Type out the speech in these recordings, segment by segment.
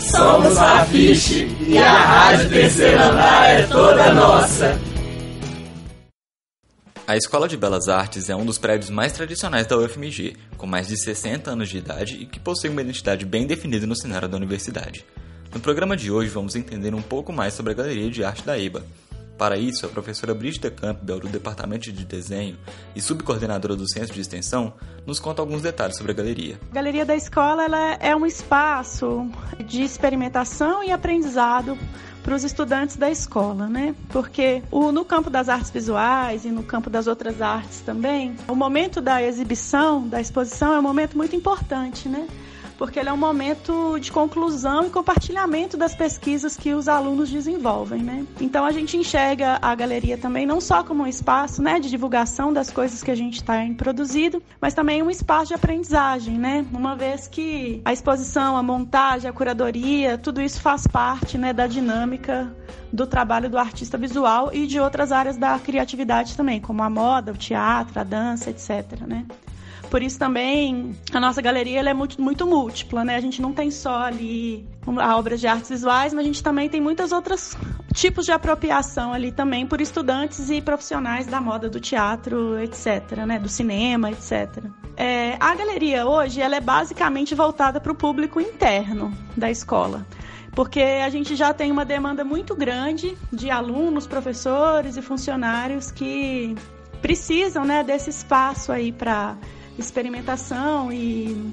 Somos a Fiche e a Rádio Terceiro Andar é toda nossa. A Escola de Belas Artes é um dos prédios mais tradicionais da UFMG, com mais de 60 anos de idade e que possui uma identidade bem definida no cenário da universidade. No programa de hoje vamos entender um pouco mais sobre a Galeria de Arte da EBA. Para isso, a professora Brígida Campbell, do Departamento de Desenho e subcoordenadora do Centro de Extensão, nos conta alguns detalhes sobre a galeria. A Galeria da Escola ela é um espaço de experimentação e aprendizado para os estudantes da escola, né? Porque o, no campo das artes visuais e no campo das outras artes também, o momento da exibição, da exposição, é um momento muito importante, né? Porque ele é um momento de conclusão e compartilhamento das pesquisas que os alunos desenvolvem, né? Então a gente enxerga a galeria também não só como um espaço, né, de divulgação das coisas que a gente está produzido, mas também um espaço de aprendizagem, né? Uma vez que a exposição, a montagem, a curadoria, tudo isso faz parte, né, da dinâmica do trabalho do artista visual e de outras áreas da criatividade também, como a moda, o teatro, a dança, etc, né? Por isso também a nossa galeria é muito, muito múltipla, né? A gente não tem só ali a obras de artes visuais, mas a gente também tem muitos outros tipos de apropriação ali também por estudantes e profissionais da moda, do teatro, etc., né? Do cinema, etc. É, a galeria hoje ela é basicamente voltada para o público interno da escola porque a gente já tem uma demanda muito grande de alunos, professores e funcionários que precisam né, desse espaço aí para experimentação e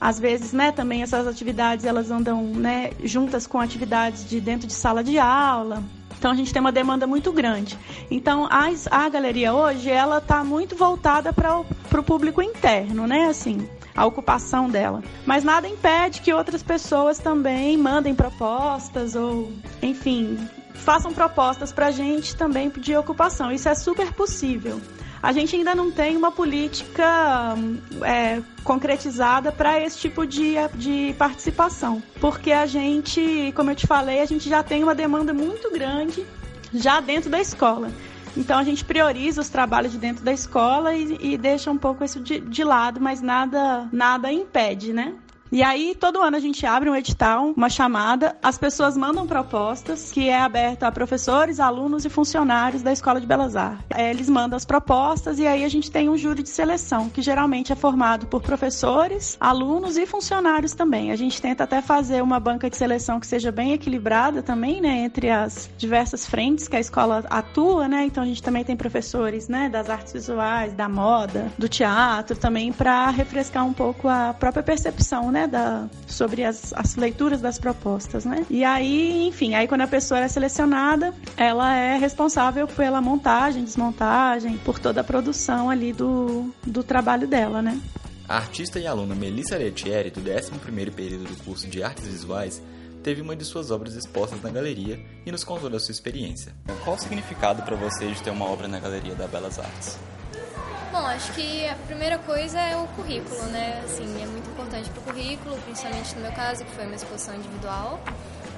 às vezes, né, também essas atividades elas andam, né, juntas com atividades de dentro de sala de aula. Então a gente tem uma demanda muito grande. Então a, a galeria hoje ela está muito voltada para o público interno, né, assim, a ocupação dela. Mas nada impede que outras pessoas também mandem propostas ou, enfim, façam propostas para a gente também de ocupação. Isso é super possível a gente ainda não tem uma política é, concretizada para esse tipo de, de participação. Porque a gente, como eu te falei, a gente já tem uma demanda muito grande já dentro da escola. Então a gente prioriza os trabalhos de dentro da escola e, e deixa um pouco isso de, de lado, mas nada, nada impede, né? E aí, todo ano a gente abre um edital, uma chamada, as pessoas mandam propostas, que é aberto a professores, alunos e funcionários da Escola de Belas Artes. É, eles mandam as propostas e aí a gente tem um júri de seleção, que geralmente é formado por professores, alunos e funcionários também. A gente tenta até fazer uma banca de seleção que seja bem equilibrada também, né, entre as diversas frentes que a escola atua, né? Então a gente também tem professores, né, das artes visuais, da moda, do teatro também para refrescar um pouco a própria percepção, né, da, sobre as, as leituras das propostas, né? E aí, enfim, aí quando a pessoa é selecionada, ela é responsável pela montagem, desmontagem, por toda a produção ali do, do trabalho dela, né? A artista e aluna Melissa Letieri, do 11º período do curso de Artes Visuais, teve uma de suas obras expostas na galeria e nos contou da sua experiência. Qual o significado para você de ter uma obra na Galeria da Belas Artes? Bom, acho que a primeira coisa é o currículo, né? Assim, é muito importante para o currículo, principalmente no meu caso, que foi uma exposição individual.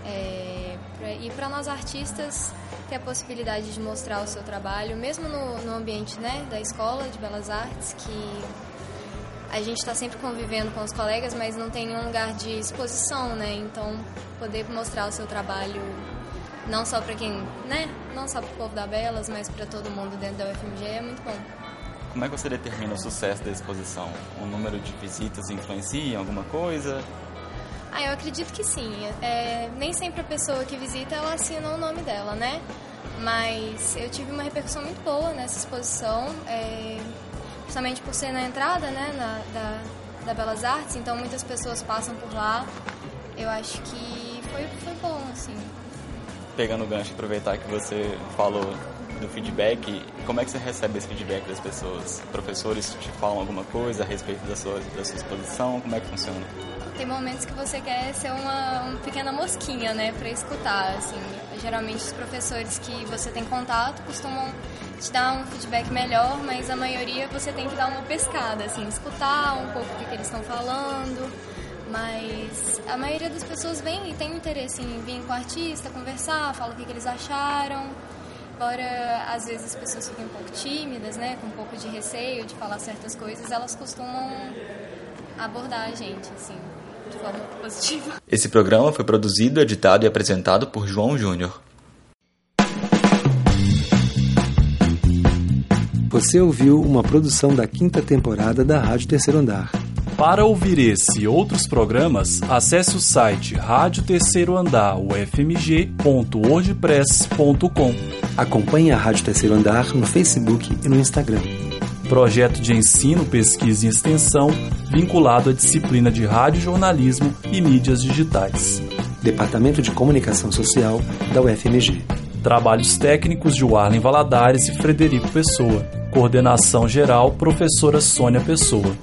É, pra, e para nós artistas, ter a possibilidade de mostrar o seu trabalho, mesmo no, no ambiente né, da escola de belas artes, que a gente está sempre convivendo com os colegas, mas não tem um lugar de exposição, né? Então, poder mostrar o seu trabalho não só para quem, né? Não só para o povo da Belas, mas para todo mundo dentro da UFMG é muito bom. Como é que você determina o sucesso da exposição? O número de visitas influencia em alguma coisa? Ah, eu acredito que sim. É, nem sempre a pessoa que visita ela assina o nome dela, né? Mas eu tive uma repercussão muito boa nessa exposição, é, justamente por ser na entrada, né, na, da, da Belas Artes. Então muitas pessoas passam por lá. Eu acho que foi, foi bom, assim. Pegando o gancho, aproveitar que você falou do feedback, como é que você recebe esse feedback das pessoas? Professores te falam alguma coisa a respeito da sua, da sua exposição? Como é que funciona? tem momentos que você quer ser uma, uma pequena mosquinha, né, para escutar, assim. Geralmente os professores que você tem contato costumam te dar um feedback melhor, mas a maioria você tem que dar uma pescada, assim, escutar um pouco o que, que eles estão falando. Mas a maioria das pessoas vem e tem interesse em vir com o artista, conversar, falar o que, que eles acharam. Embora às vezes as pessoas fiquem um pouco tímidas, né, com um pouco de receio de falar certas coisas, elas costumam abordar a gente, assim, de forma positiva. Esse programa foi produzido, editado e apresentado por João Júnior. Você ouviu uma produção da quinta temporada da Rádio Terceiro Andar. Para ouvir esse e outros programas, acesse o site Rádio Terceiro Andar ufmg.wordpress.com. Acompanhe a Rádio Terceiro Andar no Facebook e no Instagram. Projeto de ensino, pesquisa e extensão vinculado à disciplina de rádio jornalismo e mídias digitais. Departamento de Comunicação Social da UFMG. Trabalhos técnicos de Warlen Valadares e Frederico Pessoa. Coordenação geral, professora Sônia Pessoa.